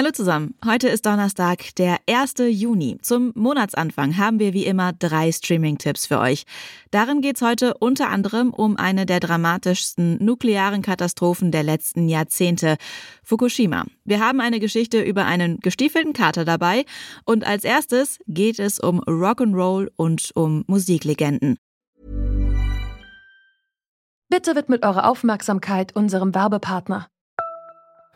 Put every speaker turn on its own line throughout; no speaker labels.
Hallo zusammen. Heute ist Donnerstag, der 1. Juni. Zum Monatsanfang haben wir wie immer drei Streaming-Tipps für euch. Darin geht es heute unter anderem um eine der dramatischsten nuklearen Katastrophen der letzten Jahrzehnte, Fukushima. Wir haben eine Geschichte über einen gestiefelten Kater dabei und als erstes geht es um Rock'n'Roll und um Musiklegenden.
Bitte widmet eure Aufmerksamkeit unserem Werbepartner.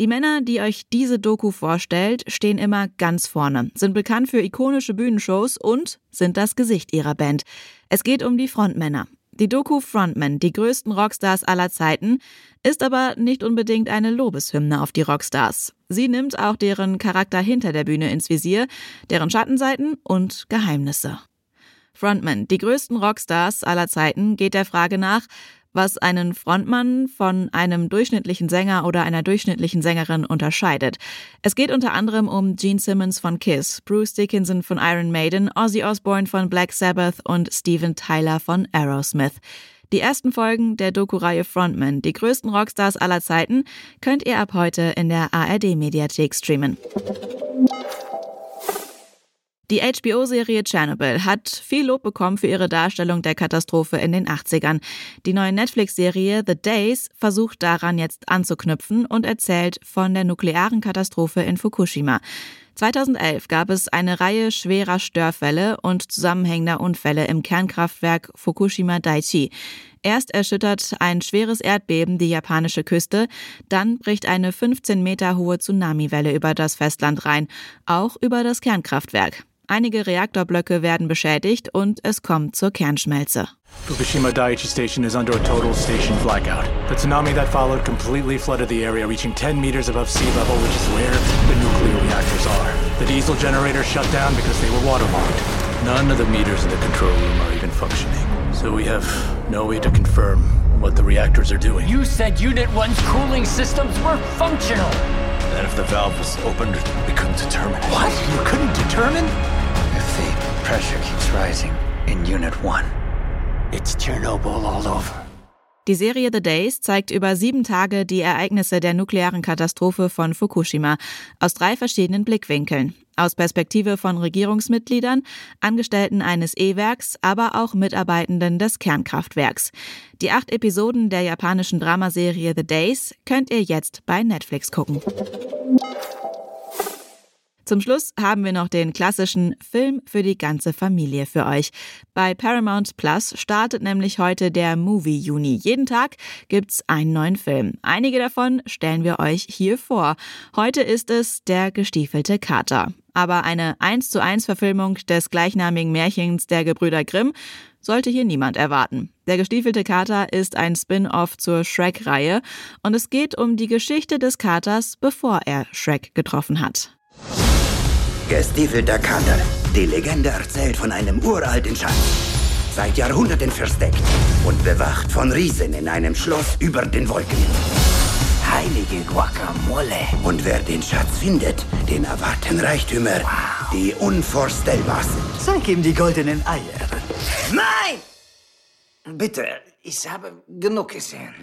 Die Männer, die euch diese Doku vorstellt, stehen immer ganz vorne, sind bekannt für ikonische Bühnenshows und sind das Gesicht ihrer Band. Es geht um die Frontmänner. Die Doku Frontmen, die größten Rockstars aller Zeiten, ist aber nicht unbedingt eine Lobeshymne auf die Rockstars. Sie nimmt auch deren Charakter hinter der Bühne ins Visier, deren Schattenseiten und Geheimnisse. Frontman, die größten Rockstars aller Zeiten, geht der Frage nach, was einen Frontmann von einem durchschnittlichen Sänger oder einer durchschnittlichen Sängerin unterscheidet. Es geht unter anderem um Gene Simmons von Kiss, Bruce Dickinson von Iron Maiden, Ozzy Osbourne von Black Sabbath und Steven Tyler von Aerosmith. Die ersten Folgen der Doku-Reihe Frontman, die größten Rockstars aller Zeiten, könnt ihr ab heute in der ARD-Mediathek streamen. Die HBO-Serie Chernobyl hat viel Lob bekommen für ihre Darstellung der Katastrophe in den 80ern. Die neue Netflix-Serie The Days versucht daran jetzt anzuknüpfen und erzählt von der nuklearen Katastrophe in Fukushima. 2011 gab es eine Reihe schwerer Störfälle und zusammenhängender Unfälle im Kernkraftwerk Fukushima Daiichi. Erst erschüttert ein schweres Erdbeben die japanische Küste, dann bricht eine 15 Meter hohe Tsunamiwelle über das Festland rein, auch über das Kernkraftwerk. Einige Reaktorblöcke werden beschädigt und es kommt zur Kernschmelze.
Fukushima Daiichi Station is under a total station blackout. The tsunami that followed completely flooded the area, reaching 10 meters above sea level, which is where nuclear reactors are. The diesel generators shut down because they were waterlogged. None of the meters in the control room are even functioning. So we have no way to confirm what the reactors are doing.
You said Unit 1's cooling systems were functional.
And if the valve was opened, we couldn't determine.
What? You couldn't determine?
If the pressure keeps rising in Unit 1.
It's Chernobyl all over.
Die Serie The Days zeigt über sieben Tage die Ereignisse der nuklearen Katastrophe von Fukushima aus drei verschiedenen Blickwinkeln. Aus Perspektive von Regierungsmitgliedern, Angestellten eines E-Werks, aber auch Mitarbeitenden des Kernkraftwerks. Die acht Episoden der japanischen Dramaserie The Days könnt ihr jetzt bei Netflix gucken. Zum Schluss haben wir noch den klassischen Film für die ganze Familie für euch. Bei Paramount Plus startet nämlich heute der Movie Juni. Jeden Tag gibt's einen neuen Film. Einige davon stellen wir euch hier vor. Heute ist es Der gestiefelte Kater. Aber eine 1 zu 1 Verfilmung des gleichnamigen Märchens der Gebrüder Grimm sollte hier niemand erwarten. Der gestiefelte Kater ist ein Spin-off zur Shrek-Reihe und es geht um die Geschichte des Katers, bevor er Shrek getroffen hat.
Gestiefelter Kater. Die Legende erzählt von einem uralten Schatz. Seit Jahrhunderten versteckt und bewacht von Riesen in einem Schloss über den Wolken.
Heilige Guacamole.
Und wer den Schatz findet, den erwarten Reichtümer, wow. die unvorstellbar sind.
Zeig ihm die goldenen Eier.
Nein! Bitte, ich habe genug gesehen.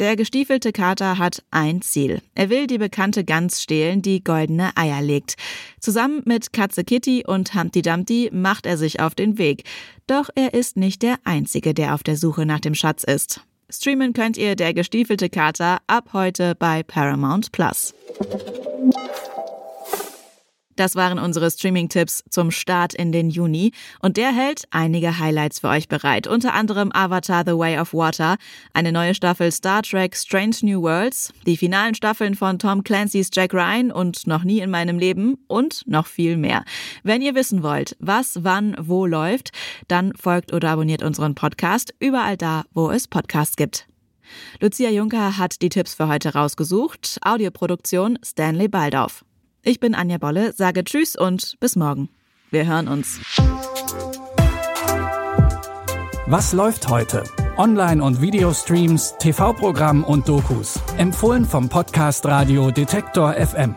Der gestiefelte Kater hat ein Ziel. Er will die bekannte Gans stehlen, die goldene Eier legt. Zusammen mit Katze Kitty und Humpty Dumpty macht er sich auf den Weg. Doch er ist nicht der Einzige, der auf der Suche nach dem Schatz ist. Streamen könnt ihr der gestiefelte Kater ab heute bei Paramount Plus. Das waren unsere Streaming-Tipps zum Start in den Juni. Und der hält einige Highlights für euch bereit. Unter anderem Avatar The Way of Water, eine neue Staffel Star Trek Strange New Worlds, die finalen Staffeln von Tom Clancy's Jack Ryan und Noch nie in meinem Leben und noch viel mehr. Wenn ihr wissen wollt, was wann wo läuft, dann folgt oder abonniert unseren Podcast überall da, wo es Podcasts gibt. Lucia Juncker hat die Tipps für heute rausgesucht. Audioproduktion Stanley Baldauf. Ich bin Anja Bolle, sage Tschüss und bis morgen. Wir hören uns.
Was läuft heute? Online- und Videostreams, TV-Programm und Dokus. Empfohlen vom Podcast Radio Detektor FM.